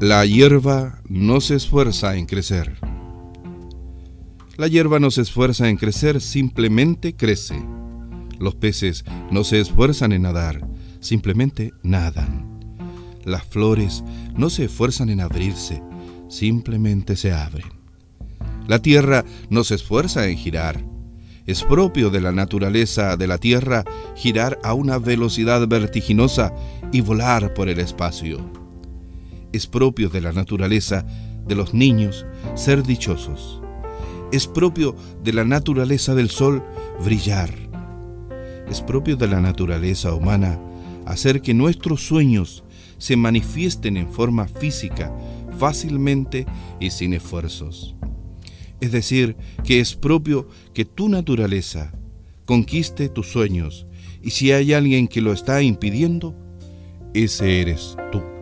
La hierba no se esfuerza en crecer. La hierba no se esfuerza en crecer, simplemente crece. Los peces no se esfuerzan en nadar, simplemente nadan. Las flores no se esfuerzan en abrirse, simplemente se abren. La tierra no se esfuerza en girar. Es propio de la naturaleza de la tierra girar a una velocidad vertiginosa y volar por el espacio es propio de la naturaleza de los niños ser dichosos. Es propio de la naturaleza del sol brillar. Es propio de la naturaleza humana hacer que nuestros sueños se manifiesten en forma física fácilmente y sin esfuerzos. Es decir, que es propio que tu naturaleza conquiste tus sueños y si hay alguien que lo está impidiendo, ese eres tú.